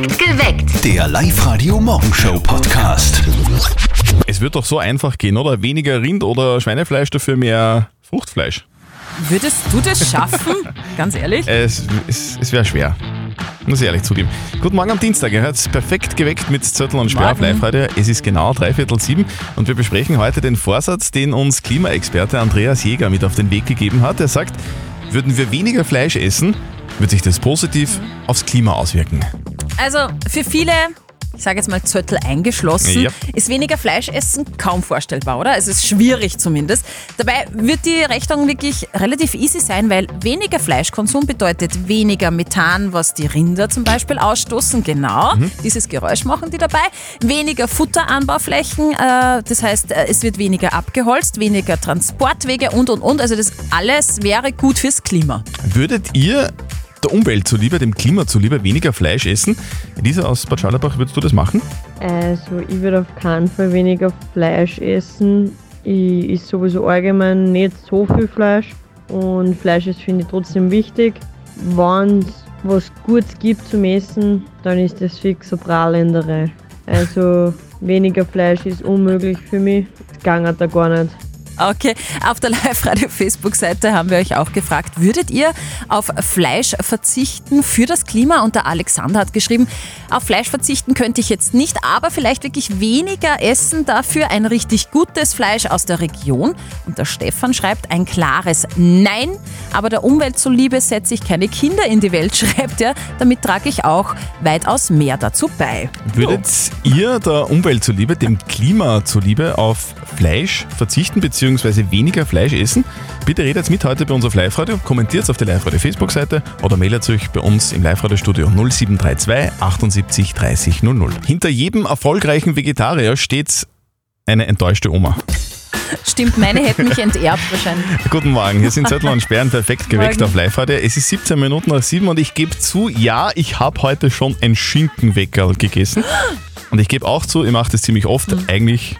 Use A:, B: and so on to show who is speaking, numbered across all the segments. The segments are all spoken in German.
A: Perfekt geweckt.
B: Der Live-Radio-Morgenshow-Podcast.
C: Es wird doch so einfach gehen, oder? Weniger Rind- oder Schweinefleisch, dafür mehr Fruchtfleisch.
D: Würdest du das schaffen? Ganz ehrlich?
C: Es, es, es wäre schwer. Muss ich ehrlich zugeben. Guten Morgen am Dienstag. Ihr hört perfekt geweckt mit Zettel und Sperr auf. Live-Radio. Es ist genau dreiviertel sieben und wir besprechen heute den Vorsatz, den uns Klimaexperte Andreas Jäger mit auf den Weg gegeben hat. Er sagt, würden wir weniger Fleisch essen, wird sich das positiv aufs Klima auswirken.
D: Also für viele, ich sage jetzt mal Zöttel eingeschlossen,
C: Ja.
D: ist weniger Fleisch essen kaum vorstellbar, oder? Es ist schwierig zumindest. Dabei wird die Rechnung wirklich relativ easy sein, weil weniger Fleischkonsum bedeutet weniger Methan, was die Rinder zum Beispiel ausstoßen. Genau, dieses Geräusch machen die dabei. Weniger Futteranbauflächen, äh, das heißt, äh, es wird weniger abgeholzt, weniger Transportwege und und und. Also das alles wäre gut fürs Klima.
C: Würdet ihr der Umwelt zuliebe, dem Klima zuliebe, weniger Fleisch essen? Elisa aus Bad Scharlabach, würdest du das machen?
E: Also ich würde auf keinen Fall weniger Fleisch essen. Ich esse sowieso allgemein nicht so viel Fleisch und Fleisch ist finde ich trotzdem wichtig. Wenn es was Gutes gibt zum Essen, dann ist das fix eine Prahländerei. Also weniger Fleisch ist unmöglich für mich. Das geht da gar nicht.
D: Okay, auf der Live-Radio-Facebook-Seite haben wir euch auch gefragt, würdet ihr auf Fleisch verzichten für das Klima? Und der Alexander hat geschrieben, auf Fleisch verzichten könnte ich jetzt nicht, aber vielleicht wirklich weniger essen, dafür ein richtig gutes Fleisch aus der Region. Und der Stefan schreibt ein klares Nein, aber der Umwelt zuliebe setze ich keine Kinder in die Welt, schreibt er. Damit trage ich auch weitaus mehr dazu bei.
C: Würdet ihr der Umwelt zuliebe, dem Klima zuliebe auf Fleisch verzichten bzw. weniger Fleisch essen? Bitte redet mit heute bei uns auf Live-Radio, kommentiert auf der Live-Radio Facebook-Seite oder meldet euch bei uns im Live-Radio-Studio 0732 78 30 00. Hinter jedem erfolgreichen Vegetarier steht eine enttäuschte Oma.
D: Stimmt, meine hätten mich enterbt wahrscheinlich.
C: Guten Morgen, hier sind Zettel und Sperren perfekt geweckt
D: Morgen.
C: auf Live-Radio. Es ist 17 Minuten nach 7 und ich gebe zu, ja, ich habe heute schon ein Schinkenweckerl gegessen. Und ich gebe auch zu, ihr macht es ziemlich oft,
D: Mhm.
C: eigentlich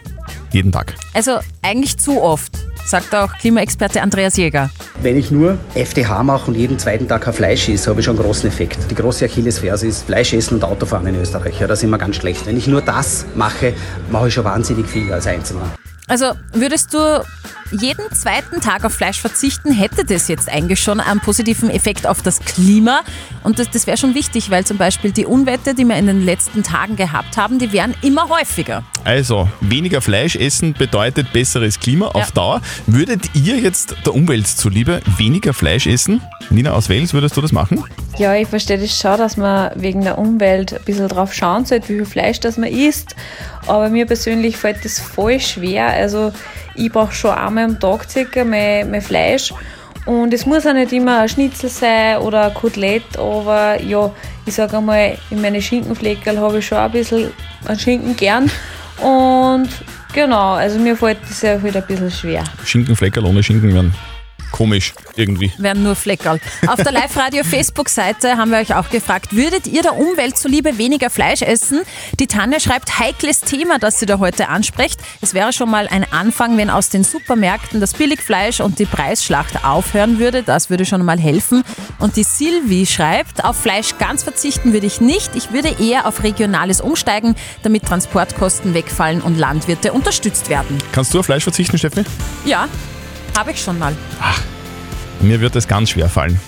C: jeden Tag.
D: Also eigentlich zu oft, sagt auch Klimaexperte Andreas Jäger.
F: Wenn ich nur FDH mache und jeden zweiten Tag kein Fleisch esse, habe ich schon einen großen Effekt. Die große Achillesferse ist Fleisch essen und Autofahren in Österreich. Ja, da sind wir ganz schlecht. Wenn ich nur das mache, mache ich schon wahnsinnig viel als Einzelner.
D: Also würdest du jeden zweiten Tag auf Fleisch verzichten, hätte das jetzt eigentlich schon einen positiven Effekt auf das Klima. Und das, das wäre schon wichtig, weil zum Beispiel die Unwetter, die wir in den letzten Tagen gehabt haben, die wären immer häufiger.
C: Also, weniger Fleisch essen bedeutet besseres Klima auf
D: Ja.
C: Dauer. Würdet ihr jetzt der Umwelt zuliebe weniger Fleisch essen? Nina aus Wales, würdest du das machen?
G: Ja, ich verstehe das schon, dass man wegen der Umwelt ein bisschen drauf schauen sollte, wie viel Fleisch das man isst. Aber mir persönlich fällt das voll schwer. Also ich brauche schon einmal am Tag circa mein, mein Fleisch. Und es muss auch nicht immer ein Schnitzel sein oder ein Kotelett, aber ja, ich sage einmal, in meine Schinkenfleckerl habe ich schon ein bisschen an Schinken gern. Und genau, also mir fällt das ja halt ein bisschen schwer.
C: Schinkenfleckerl ohne Schinken werden komisch irgendwie.
D: Wären nur Fleckerl. Auf der Live-Radio-Facebook-Seite haben wir euch auch gefragt, würdet ihr der Umwelt zuliebe weniger Fleisch essen? Die Tanja schreibt, heikles Thema, das sie da heute anspricht. Es wäre schon mal ein Anfang, wenn aus den Supermärkten das Billigfleisch und die Preisschlacht aufhören würde. Das würde schon mal helfen. Und die Silvi schreibt, auf Fleisch ganz verzichten würde ich nicht. Ich würde eher auf Regionales umsteigen, damit Transportkosten wegfallen und Landwirte unterstützt werden.
C: Kannst du auf Fleisch verzichten, Steffi?
D: Ja, habe ich schon mal.
C: Mir wird es ganz schwer fallen.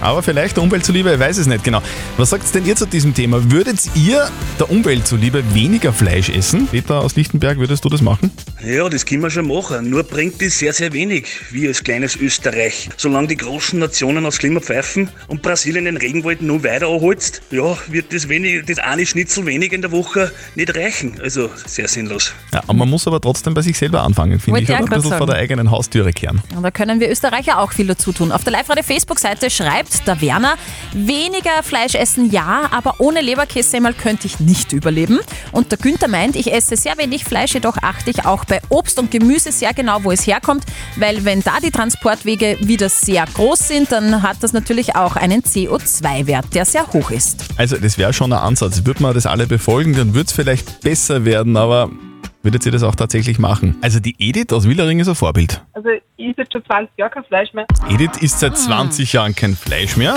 C: Aber vielleicht der Umwelt zuliebe, ich weiß es nicht genau. Was sagt denn ihr zu diesem Thema? Würdet ihr der Umwelt zuliebe weniger Fleisch essen? Peter aus Lichtenberg, würdest du das machen?
H: Ja, das können wir schon machen. Nur bringt das sehr, sehr wenig, wie als kleines Österreich. Solange die großen Nationen aufs Klima pfeifen und Brasilien den Regenwald noch weiter anholzt, ja, wird das, wenig, das eine Schnitzel weniger in der Woche nicht reichen. Also sehr sinnlos.
C: Ja, aber man muss aber trotzdem bei sich selber anfangen, finde ich. Oder? Ein bisschen vor
D: sagen.
C: der eigenen Haustüre kehren.
D: Und da können wir Österreicher auch viel dazu tun. Auf der Live-Radio-Facebook-Seite schreibt der Werner, weniger Fleisch essen ja, aber ohne Leberkässemmel könnte ich nicht überleben. Und der Günther meint, ich esse sehr wenig Fleisch, jedoch achte ich auch bei Obst und Gemüse sehr genau, wo es herkommt, weil wenn da die Transportwege wieder sehr groß sind, dann hat das natürlich auch einen CO2-Wert, der sehr hoch ist.
C: Also das wäre schon ein Ansatz. Würde man das alle befolgen, dann würde es vielleicht besser werden, aber würdet ihr das auch tatsächlich machen? Also die Edith aus Willering ist ein Vorbild.
I: Also ich esse jetzt schon 20 Jahre kein Fleisch mehr.
C: Edith isst seit 20 Jahren kein Fleisch mehr.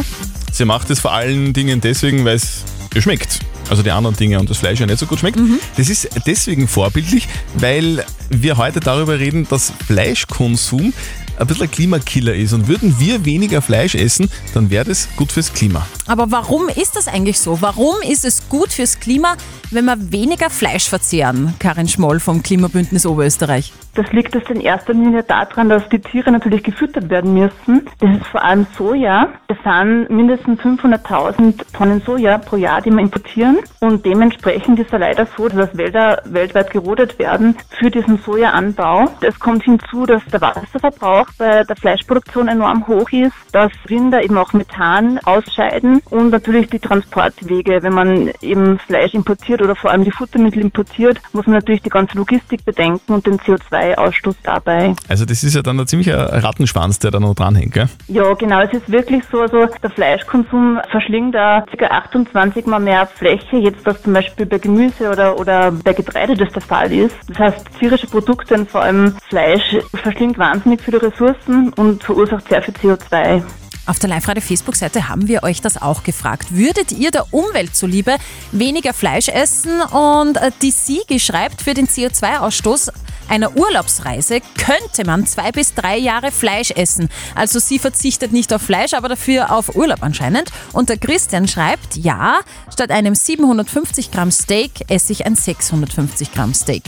C: Sie macht es vor allen Dingen deswegen, weil es ihr schmeckt. also die anderen Dinge und das Fleisch ja nicht so gut schmeckt. Das ist deswegen vorbildlich, weil wir heute darüber reden, dass Fleischkonsum ein bisschen ein Klimakiller ist. Und würden wir weniger Fleisch essen, dann wäre das gut fürs Klima.
D: Aber warum ist das eigentlich so? Warum ist es gut fürs Klima, wenn wir weniger Fleisch verzehren? Karin Schmoll vom Klimabündnis Oberösterreich.
I: Das liegt jetzt in erster Linie daran, dass die Tiere natürlich gefüttert werden müssen. Das ist vor allem Soja. Es sind mindestens 500.000 Tonnen Soja pro Jahr, die wir importieren. Und dementsprechend ist es leider so, dass Wälder weltweit gerodet werden für diesen Sojaanbau. Es kommt hinzu, dass der Wasserverbrauch bei der Fleischproduktion enorm hoch ist, dass Rinder eben auch Methan ausscheiden und natürlich die Transportwege. Wenn man eben Fleisch importiert oder vor allem die Futtermittel importiert, muss man natürlich die ganze Logistik bedenken und den CO2-Ausstoß dabei.
C: Also das ist ja dann ein ziemlicher Rattenschwanz, der da noch dranhängt, gell?
I: Ja, genau. Es ist wirklich so, also der Fleischkonsum verschlingt da ca. 28 mal mehr Fläche, jetzt das zum Beispiel bei Gemüse oder, oder bei Getreide das der Fall ist. Das heißt, tierische Produkte und vor allem Fleisch verschlingt wahnsinnig viele Ressourcen und verursacht sehr viel CO2.
D: Auf der Live-Radio-Facebook-Seite haben wir euch das auch gefragt. Würdet ihr der Umwelt zuliebe weniger Fleisch essen? Und äh, die Siege schreibt, für den CO2-Ausstoß einer Urlaubsreise könnte man zwei bis drei Jahre Fleisch essen. Also sie verzichtet nicht auf Fleisch, aber dafür auf Urlaub anscheinend. Und der Christian schreibt, ja, statt einem 750 Gramm Steak esse ich ein 650 Gramm Steak.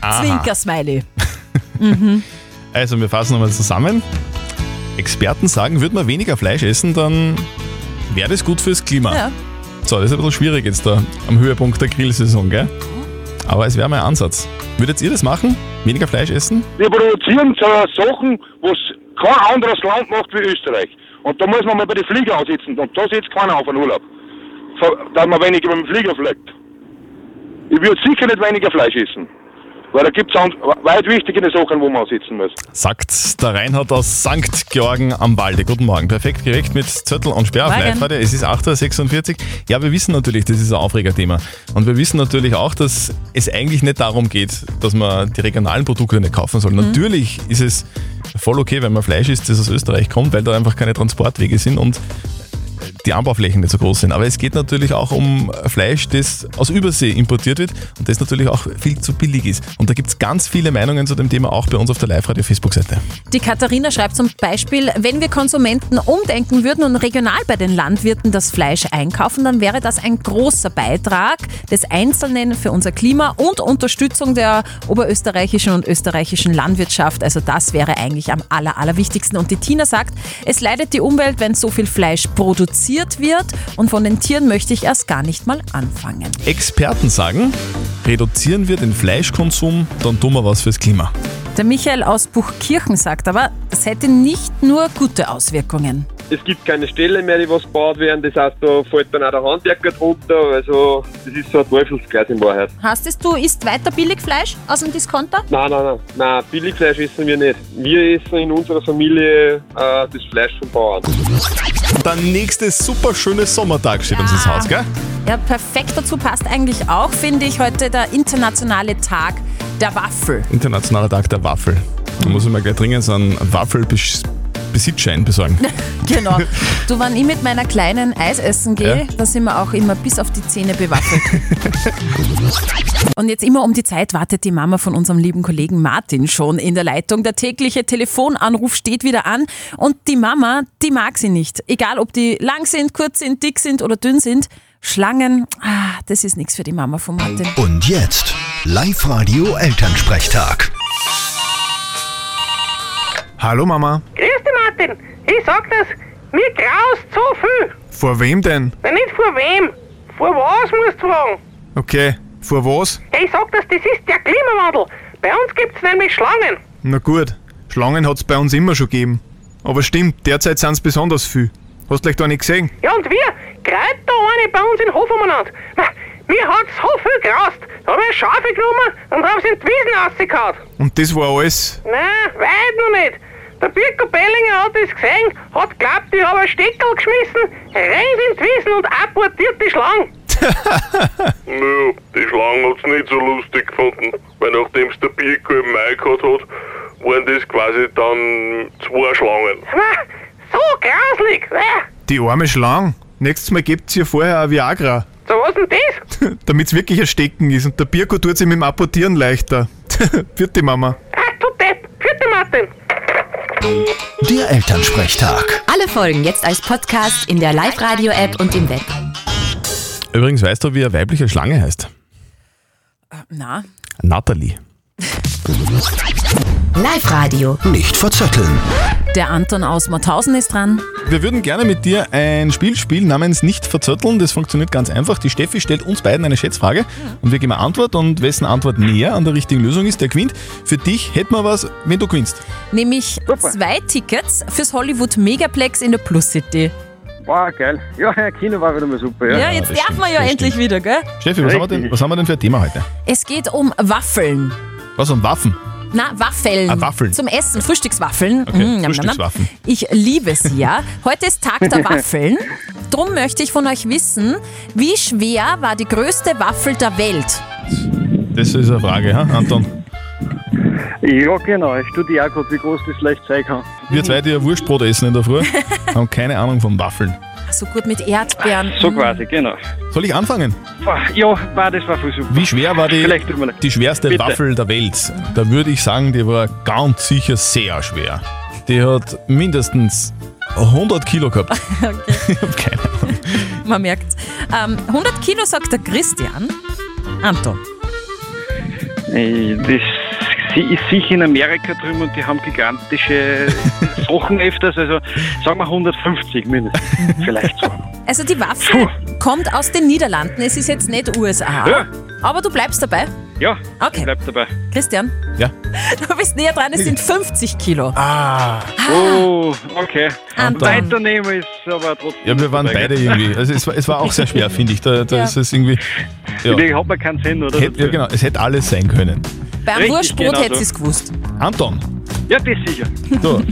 C: Aha.
D: Zwinker-Smiley.
C: Also wir fassen nochmal zusammen. Experten sagen, würde man weniger Fleisch essen, dann wäre das gut fürs Klima.
D: Ja.
C: So, das ist ein bisschen schwierig jetzt da am Höhepunkt der Grillsaison, gell? Aber es wäre mein Ansatz. Würdet ihr das machen? Weniger Fleisch essen?
A: Wir produzieren so Sachen, was kein anderes Land macht wie Österreich. Und da muss man mal bei den Flieger ansitzen. Und da sitzt keiner auf einen Urlaub. Dass man weniger mit dem Flieger fliegt. Ich würde sicher nicht weniger Fleisch essen. Weil da gibt es weit wichtigere Sachen, wo man sitzen muss.
C: Sagt der Reinhard aus St. Georgen am Walde. Guten Morgen. Perfekt geweckt mit Zettel und Sperr auf. Es ist 8.46 Uhr. Ja, wir wissen natürlich, das ist ein Aufregerthema. Und wir wissen natürlich auch, dass es eigentlich nicht darum geht, dass man die regionalen Produkte nicht kaufen soll. Natürlich ist es voll okay, wenn man Fleisch isst, das aus Österreich kommt, weil da einfach keine Transportwege sind und die Anbauflächen nicht so groß sind. Aber es geht natürlich auch um Fleisch, das aus Übersee importiert wird und das natürlich auch viel zu billig ist. Und da gibt es ganz viele Meinungen zu dem Thema auch bei uns auf der Live-Radio-Facebook-Seite.
D: Die Katharina schreibt zum Beispiel, wenn wir Konsumenten umdenken würden und regional bei den Landwirten das Fleisch einkaufen, dann wäre das ein großer Beitrag des Einzelnen für unser Klima und Unterstützung der oberösterreichischen und österreichischen Landwirtschaft. Also das wäre eigentlich am aller, allerwichtigsten. Und die Tina sagt, es leidet die Umwelt, wenn so viel Fleisch produziert wird und von den Tieren möchte ich erst gar nicht mal anfangen.
C: Experten sagen, reduzieren wir den Fleischkonsum, dann tun wir was fürs Klima.
D: Der Michael aus Buchkirchen sagt aber, es hätte nicht nur gute Auswirkungen.
B: Es gibt keine Stellen mehr, die was gebaut werden. Das heißt, da fällt dann auch der Handwerker drunter. Also, das ist so ein Teufelskreis in Wahrheit.
D: Heißt es, du isst weiter Billigfleisch aus dem Discounter?
B: Nein, nein, nein. Nein, Billigfleisch essen wir nicht. Wir essen in unserer Familie äh, das Fleisch vom Bauern.
C: Der nächste super schöne Sommertag steht uns ins Haus, gell?
D: Ja, perfekt dazu passt eigentlich auch, finde ich, heute der internationale Tag der Waffel.
C: Internationaler Tag der Waffel. Da muss ich mir gleich dringend so einen Waffelbesitzschein besorgen.
D: Genau. Du, wenn ich mit meiner kleinen Eis essen gehe,
C: Ja.
D: da sind wir auch immer bis auf die Zähne bewaffelt. Und jetzt immer um die Zeit wartet die Mama von unserem lieben Kollegen Martin schon in der Leitung. Der tägliche Telefonanruf steht wieder an und die Mama, die mag sie nicht. Egal, ob die lang sind, kurz sind, dick sind oder dünn sind. Schlangen, ah, das ist nichts für die Mama von Martin.
J: Und jetzt Live-Radio Elternsprechtag.
K: Hallo Mama.
I: Grüß dich, Martin. Ich sag das, mir graust so viel.
K: Vor wem denn?
I: Na, nicht vor wem. Vor was musst du fragen?
K: Okay, vor was?
I: Ich sag das, das ist der Klimawandel. Bei uns gibt's nämlich Schlangen.
K: Na gut, Schlangen hat's bei uns immer schon gegeben. Aber stimmt, derzeit sind's besonders viel. Hast du gleich da nicht gesehen?
I: Ja, und wir, gerade da eine bei uns in Hof umeinander. Na, mir hat so viel graust. Da hab ich eine Schafe genommen und hab sie in die Wiesen rausgehauen.
K: Und das war alles.
I: Nein, weit noch nicht. Der Birko Bellinger hat das gesehen, hat glaubt, ich habe einen Steckerl geschmissen, rennt in die Wiesen und apportiert die Schlange.
A: Nö, die Schlange hat's nicht so lustig gefunden. Weil nachdem es der Birko im Mai gehabt hat, waren das quasi dann zwei Schlangen.
I: So grauslig. Äh,
K: Die arme Schlange. Nächstes Mal gebt's ihr vorher ein Viagra.
L: So, was denn das?
K: Damit's wirklich ein Stecken ist und der Birko tut sich mit dem Apportieren leichter. Vierte Mama.
L: Ach, du Depp. Vierte Martin.
J: Der Elternsprechtag.
M: Alle Folgen jetzt als Podcast in der Live-Radio-App und im Web.
C: Übrigens, weißt du, wie eine weibliche Schlange heißt?
D: Na,
C: Natalie.
M: Live-Radio.
J: Nicht verzetteln.
D: der Anton aus Mauthausen ist dran.
C: Wir würden gerne mit dir ein Spiel spielen namens Nicht verzötteln. Das funktioniert ganz einfach. Die Steffi stellt uns beiden eine Schätzfrage und wir geben eine Antwort und wessen Antwort näher an der richtigen Lösung ist, der gewinnt. Für dich hätten wir was, wenn du gewinnst.
D: Nämlich zwei Tickets fürs Hollywood Megaplex in der Plus City.
N: Wow, geil. Ja, ja, Kino war wieder mal super.
D: Ja,
N: Ja,
D: jetzt
C: das
D: darf
C: stimmt,
D: man ja
C: das
D: endlich
C: stimmt.
D: wieder, gell?
C: Steffi, was haben, wir denn, was haben wir denn für ein Thema heute?
D: Es geht um Waffeln.
C: Was um Waffen?
D: Na, Waffeln.
C: Ah, Waffeln.
D: Zum Essen, Frühstückswaffeln.
C: Okay,
D: Mm.
C: Frühstückswaffen.
D: Ich liebe sie, ja. Heute ist Tag der Waffeln. Drum möchte ich von euch wissen, wie schwer war die größte Waffel der Welt?
C: Das ist eine Frage, ha, Anton.
N: ja genau. Ich studiere auch gerade, wie groß das leicht sein kann.
C: Wir zwei, die ja Wurstbrot essen in der Früh, haben keine Ahnung von Waffeln.
D: So gut mit Erdbeeren.
N: So
D: Mm.
N: quasi, genau.
C: Soll ich anfangen?
N: Ja, war, das war voll super.
C: Wie schwer war die, die schwerste
N: Bitte.
C: Waffel der Welt? Da würde ich sagen, die war ganz sicher sehr schwer. Die hat mindestens 100 Kilo gehabt. Ich hab keine Ahnung.
D: Man merkt. Ähm, 100 Kilo, sagt der Christian. Anton.
N: Das, sie ist sicher in Amerika drüben und die haben gigantische Sachen öfters. Also sagen wir 150 mindestens. Vielleicht so.
D: Also die Waffe kommt aus den Niederlanden. Es ist jetzt nicht USA.
N: Ja.
D: Aber du bleibst dabei.
N: Ja,
D: Okay.
N: bleib dabei.
D: Christian,
C: Ja.
D: du bist näher dran. Es sind 50 Kilo.
C: Ah.
N: Oh, okay.
D: Anton.
N: Weiternehmen ist aber trotzdem.
C: Ja, wir waren
N: dabei,
C: beide irgendwie. Also es war, es war auch sehr schwer, finde ich. Da, da
D: Ja.
C: ist es irgendwie. Ja.
N: Die hat man keinen Sinn, oder?
C: Hätt, ja, genau. Es hätte alles sein können.
D: Beim
N: Richtig,
D: Wurstbrot
N: genau
D: hätte
N: so.
D: sie es gewusst.
C: Anton,
N: Ja, das sicher.
C: so,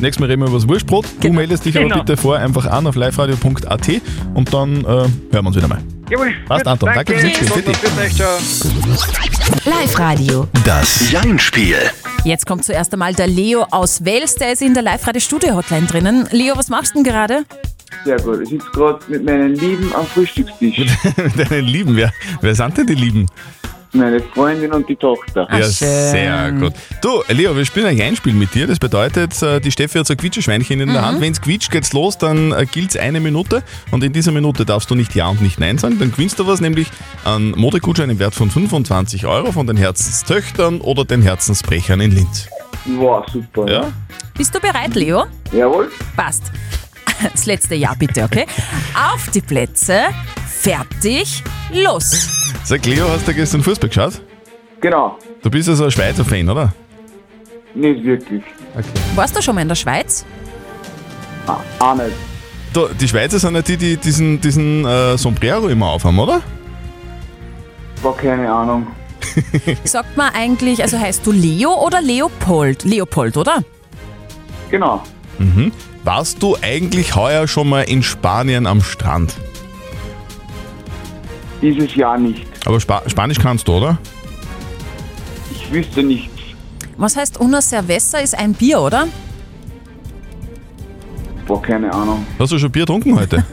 C: nächstes Mal reden wir über das Wurstbrot. Du meldest dich aber
N: Genau.
C: bitte vor einfach an auf liveradio.at und dann äh, hören wir uns wieder mal.
N: Jawohl.
C: Passt,
N: gut,
C: Anton. Danke fürs Mitspielen. Bitte.
N: Bis euch, ciao.
M: Live-Radio.
J: Das Jein-Spiel.
D: Jetzt kommt zuerst einmal der Leo aus Wels. Der ist in der Live-Radio-Studio-Hotline drinnen. Leo, was machst du denn gerade?
O: Sehr gut. Ich sitze gerade mit meinen Lieben am Frühstückstisch.
C: Mit deinen Lieben, wer, wer sind denn die Lieben?
O: Meine Freundin und die Tochter.
C: ja, sehr gut. Du, Leo, wir spielen ein Einspiel mit dir. Das bedeutet, äh, die Steffi hat so ein Quietscheschweinchen in der
D: Mhm.
C: Hand. Wenn es quietscht, geht's los, dann äh, gilt's eine Minute. Und in dieser Minute darfst du nicht Ja und nicht Nein sagen. Dann gewinnst du was, nämlich einen Modegutschein im Wert von 25 Euro von den Herzenstöchtern oder den Herzensbrechern in Linz.
O: Wow, super.
C: Ja?
D: Bist du bereit, Leo?
O: Jawohl.
D: Passt. Das letzte Jahr bitte, okay? Auf die Plätze, fertig, los.
C: Sag, Leo, hast du gestern Fußball geschaut?
O: Genau.
C: Du bist also ein Schweizer Fan, oder?
O: Nicht wirklich.
D: Warst du schon mal in der Schweiz?
O: Ah, auch nicht.
C: Du, die Schweizer sind ja die, die diesen, diesen äh, Sombrero immer aufhaben, oder?
O: War keine Ahnung.
D: Sagt man eigentlich, also heißt du Leo oder Leopold? Leopold, oder?
O: Genau.
C: Mhm. Warst du eigentlich heuer schon mal in Spanien am Strand?
O: Dieses Jahr nicht.
C: Aber Spa Spanisch kannst du, oder?
O: Ich wüsste nichts.
D: Was heißt una cerveza ist ein Bier, oder?
O: War keine Ahnung.
C: Hast du schon Bier getrunken heute?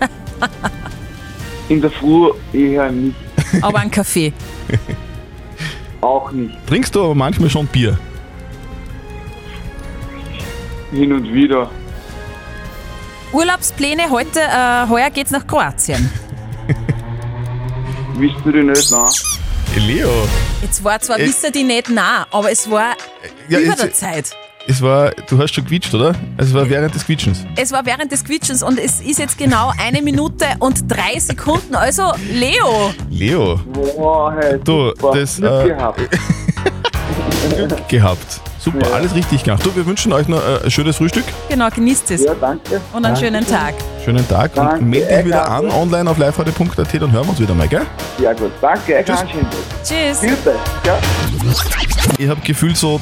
O: In der Früh eher nicht.
D: Aber ein Kaffee.
O: Auch nicht.
C: Trinkst du aber manchmal schon Bier?
O: Hin und wieder.
D: Urlaubspläne heute, äh, heuer geht's nach Kroatien.
O: Wisst du die nicht, nein?
C: Leo,
D: Jetzt war zwar
C: Äh,
D: wissen die nicht nah, aber es war
C: ja,
D: über
C: jetzt-
D: der Zeit.
C: es war, du hast schon quietscht, oder? Es war während des Quietschens.
D: Es war während des Quietschens und es ist jetzt genau eine Minute und drei Sekunden. Also, Leo,
C: Leo,
O: Wow, hey,
C: du,
O: super.
C: das
O: Glück
C: äh,
O: gehabt.
C: Glück gehabt. Super,
O: Ja.
C: alles richtig gemacht. Du, wir wünschen euch noch äh, ein schönes Frühstück,
D: genau, genießt es.
O: Ja, danke.
D: Und einen schönen Tag.
C: schönen Tag
O: Danke,
C: und melde dich wieder an
O: danke.
C: online auf liveradio.at, dann hören wir uns wieder mal, gell?
O: Sehr gut. Danke, Tag.
D: Tschüss.
O: Bitte. Ja.
C: Ich habe gefühlt so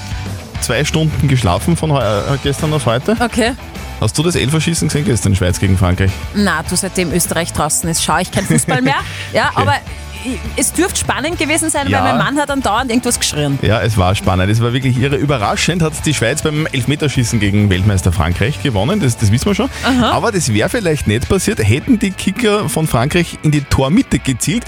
C: zwei Stunden geschlafen von äh, gestern auf heute.
D: Okay.
C: Hast du das Elferschießen gesehen gestern, Schweiz gegen Frankreich?
D: Na, du, seitdem Österreich draußen ist, schaue ich kein Fußball mehr. Ja, aber es dürfte spannend gewesen sein,
C: Ja.
D: weil mein Mann hat dann dauernd irgendwas geschrien.
C: Ja, es war spannend. Es war wirklich irre. Überraschend hat die Schweiz beim Elfmeterschießen gegen Weltmeister Frankreich gewonnen. Das, das wissen wir schon.
D: Aha.
C: Aber das wäre vielleicht nicht passiert, hätten die Kicker von Frankreich in die Tormitte gezielt.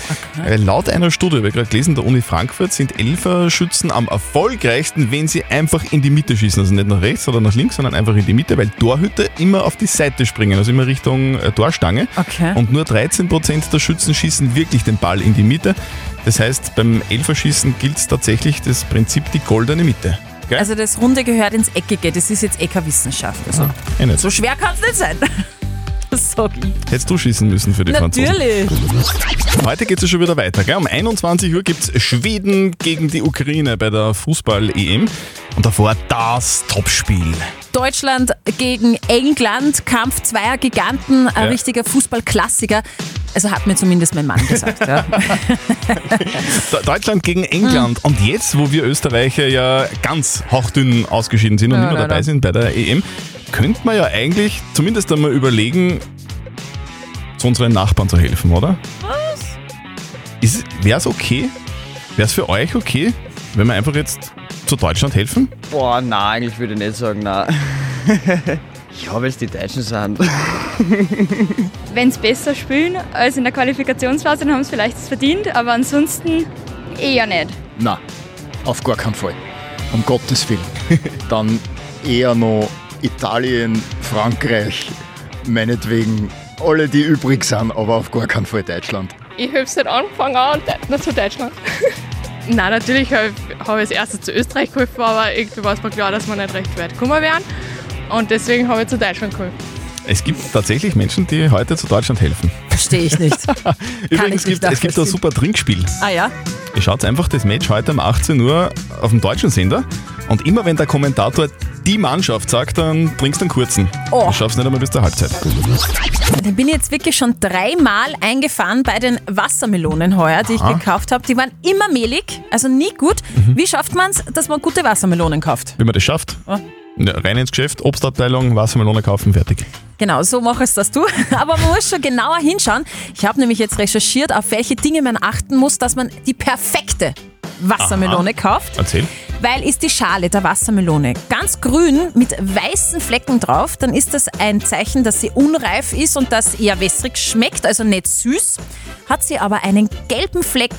C: Äh, Laut einer Studie, habe ich gerade gelesen, der Uni Frankfurt sind Elferschützen am erfolgreichsten, wenn sie einfach in die Mitte schießen. Also nicht nach rechts oder nach links, sondern einfach in die Mitte, weil Torhüter immer auf die Seite springen, also immer Richtung äh, Torstange.
D: Okay.
C: Und nur 13% der Schützen schießen wirklich den Ball in die Mitte. Das heißt, beim Elferschießen gilt tatsächlich das Prinzip die goldene Mitte. Gell?
D: Also das Runde gehört ins Eckige, das ist jetzt Ecker-Wissenschaft. Also,
C: Eh nicht.
D: so schwer kann es nicht sein. Das sag ich.
C: Hättest du schießen müssen für die Franzosen.
D: Natürlich.
C: Heute geht es ja schon wieder weiter. Gell? Um 21 Uhr gibt es Schweden gegen die Ukraine bei der Fußball-EM. Und davor das Topspiel.
D: Deutschland gegen England, Kampf zweier Giganten, ein
C: Ja.
D: richtiger Fußballklassiker. Also hat mir zumindest mein Mann gesagt. Ja.
C: De- Deutschland gegen England. Und jetzt, wo wir Österreicher ja ganz hauchdünn ausgeschieden sind und
D: Ja,
C: nicht mehr dabei sind bei der EM, könnte man ja eigentlich zumindest einmal überlegen, zu unseren Nachbarn zu helfen, oder? Was? Wäre es okay? Wäre es für euch okay, wenn wir einfach jetzt zu Deutschland helfen?
P: Boah, nein, eigentlich würde ich nicht sagen, nein. ja, weil es die Deutschen sind.
Q: Wenn sie besser spielen als in der Qualifikationsphase, dann haben sie vielleicht es verdient, aber ansonsten eher nicht.
R: Na, auf gar keinen Fall. Um Gottes Willen. Dann eher noch Italien, Frankreich, meinetwegen alle, die übrig sind, aber auf gar keinen Fall Deutschland.
S: Ich habe seit Anfang an De- zu Deutschland. Nein, natürlich habe ich, hab ich als erstes zu Österreich geholfen, aber irgendwie war es mir klar, dass wir nicht recht weit kommen werden. Und deswegen habe ich zu Deutschland geholfen.
C: Es gibt tatsächlich Menschen, die heute zu Deutschland helfen.
D: Verstehe ich nicht.
C: Übrigens,
D: ich nicht
C: gibt, es gibt ein super Trinkspiel.
D: Ah ja?
C: Ihr schaut einfach das Match heute um 18 Uhr auf dem deutschen Sender und immer wenn der Kommentator die Mannschaft sagt, dann trinkst du einen kurzen.
D: Oh.
C: Du schaffst nicht einmal bis zur Halbzeit.
D: Dann bin ich jetzt wirklich schon dreimal eingefahren bei den Wassermelonen heuer, die ich
C: Aha.
D: gekauft habe. Die waren immer mehlig, also nie gut. Wie schafft man es, dass man gute Wassermelonen kauft?
C: Wie man das schafft?
D: Oh.
C: Ja, rein ins Geschäft, Obstabteilung, Wassermelone kaufen, fertig.
D: Genau, so machst das du. Aber man muss schon genauer hinschauen. Ich habe nämlich jetzt recherchiert, auf welche Dinge man achten muss, dass man die perfekte Wassermelone
C: Aha.
D: kauft.
C: Erzähl.
D: Weil ist die Schale der Wassermelone ganz grün mit weißen Flecken drauf, dann ist das ein Zeichen, dass sie unreif ist und dass eher wässrig schmeckt, also nicht süß. Hat sie aber einen gelben Fleck.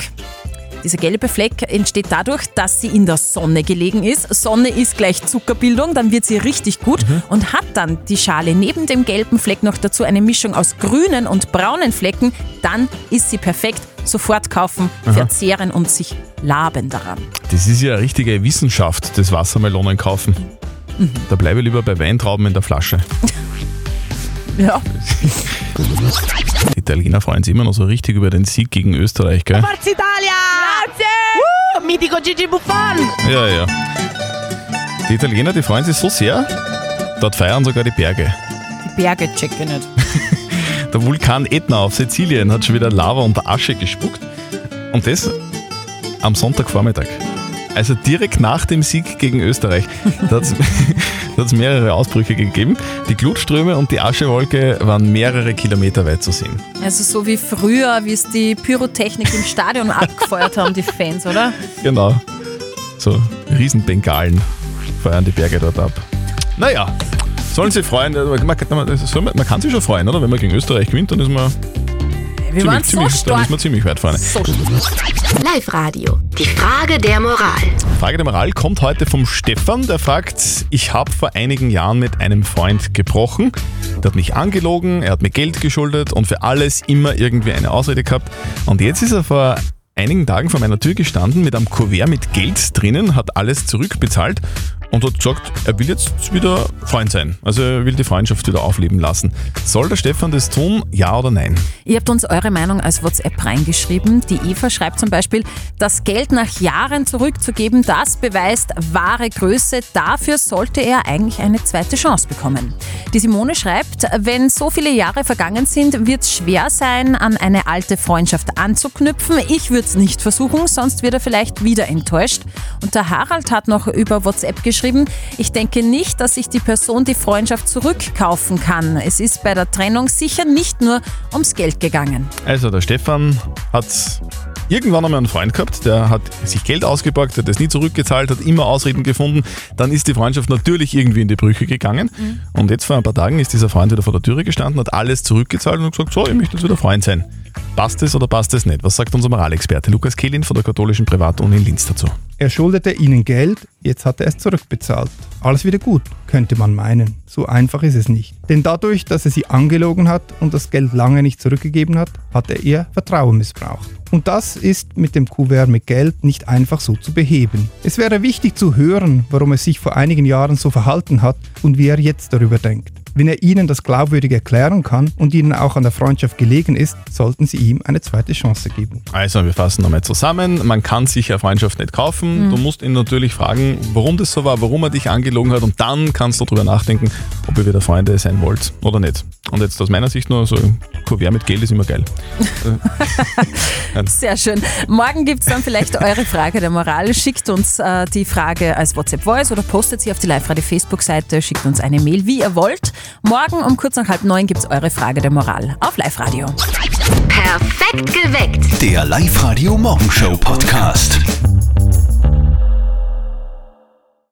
D: Dieser gelbe Fleck entsteht dadurch, dass sie in der Sonne gelegen ist. Sonne ist gleich Zuckerbildung, dann wird sie richtig gut und hat dann die Schale neben dem gelben Fleck noch dazu eine Mischung aus grünen und braunen Flecken, dann ist sie perfekt. Sofort kaufen,
C: Aha.
D: verzehren und sich laben daran.
C: Das ist ja eine richtige Wissenschaft, das Wassermelonen kaufen.
D: Mhm.
C: Da bleibe ich lieber bei Weintrauben in der Flasche.
D: Ja.
C: Die Italiener freuen sich immer noch so richtig über den Sieg gegen Österreich, gell?
T: Forza Italia! Grazie! Uh, mitico Gigi Buffon!
C: Ja, ja. Die Italiener, die freuen sich so sehr, dort feiern sogar die Berge.
D: Die Berge checke nicht.
C: Der Vulkan Etna auf Sizilien hat schon wieder Lava und Asche gespuckt. Und das am Sonntagvormittag. Also direkt nach dem Sieg gegen Österreich. Da hat es mehrere Ausbrüche gegeben. Die Glutströme und die Aschewolke waren mehrere Kilometer weit zu sehen.
D: Also so wie früher, wie es die Pyrotechnik im Stadion abgefeuert haben, die Fans, oder?
C: Genau. So Riesenbengalen feuern die Berge dort ab. Naja, sollen sie freuen. Man, man, man kann sich schon freuen, oder? Wenn man gegen Österreich gewinnt, dann ist man,
M: Wir waren
C: ziemlich,
M: so
C: ziemlich, dann
M: stark.
C: ist man ziemlich weit vorne.
M: Live-Radio. Die Frage der Moral.
C: Frage der Moral kommt heute vom Stefan, der fragt, ich habe vor einigen Jahren mit einem Freund gebrochen, der hat mich angelogen, er hat mir Geld geschuldet und für alles immer irgendwie eine Ausrede gehabt und jetzt ist er vor einigen Tagen vor meiner Tür gestanden mit einem Kuvert mit Geld drinnen, hat alles zurückbezahlt und hat gesagt, er will jetzt wieder Freund sein. Also er will die Freundschaft wieder aufleben lassen. Soll der Stefan das tun, ja oder nein?
D: Ihr habt uns eure Meinung als WhatsApp reingeschrieben. Die Eva schreibt zum Beispiel, das Geld nach Jahren zurückzugeben, das beweist wahre Größe. Dafür sollte er eigentlich eine zweite Chance bekommen. Die Simone schreibt, wenn so viele Jahre vergangen sind, wird es schwer sein, an eine alte Freundschaft anzuknüpfen. Ich würde es nicht versuchen, sonst wird er vielleicht wieder enttäuscht. Und der Harald hat noch über WhatsApp geschrieben, ich denke nicht, dass sich die Person die Freundschaft zurückkaufen kann. Es ist bei der Trennung sicher nicht nur ums Geld gegangen.
C: Also der Stefan hat irgendwann einmal einen Freund gehabt, der hat sich Geld ausgeborgt, hat das nie zurückgezahlt, hat immer Ausreden gefunden. Dann ist die Freundschaft natürlich irgendwie in die Brüche gegangen. Und jetzt vor ein paar Tagen ist dieser Freund wieder vor der Türe gestanden, hat alles zurückgezahlt und hat gesagt, so, ich möchte jetzt wieder Freund sein. Passt es oder passt es nicht? Was sagt unser Moralexperte Lukas Kehlin von der katholischen Privatuni in Linz dazu?
U: Er schuldete ihnen Geld, jetzt hat er es zurückbezahlt. Alles wieder gut, könnte man meinen. So einfach ist es nicht. Denn dadurch, dass er sie angelogen hat und das Geld lange nicht zurückgegeben hat, hat er ihr Vertrauen missbraucht. Und das ist mit dem Kuvert mit Geld nicht einfach so zu beheben. Es wäre wichtig zu hören, warum er sich vor einigen Jahren so verhalten hat und wie er jetzt darüber denkt. Wenn er ihnen das glaubwürdig erklären kann und ihnen auch an der Freundschaft gelegen ist, sollten sie ihm eine zweite Chance geben.
C: Also, wir fassen nochmal zusammen. Man kann sich eine Freundschaft nicht kaufen.
U: Mhm.
C: Du musst ihn natürlich fragen, warum das so war, warum er dich angelogen hat und dann kannst du darüber nachdenken, ob ihr wieder Freunde sein wollt oder nicht. Und jetzt aus meiner Sicht nur so ein Kuvert mit Geld ist immer geil.
D: Sehr schön. Morgen gibt es dann vielleicht eure Frage der Moral. Schickt uns äh, die Frage als WhatsApp-Voice oder postet sie auf die Live-Radio-Facebook-Seite. Schickt uns eine Mail, wie ihr wollt. Morgen um kurz nach halb neun gibt es eure Frage der Moral auf Live-Radio.
J: Perfekt geweckt. Der Live-Radio Morgenshow Podcast.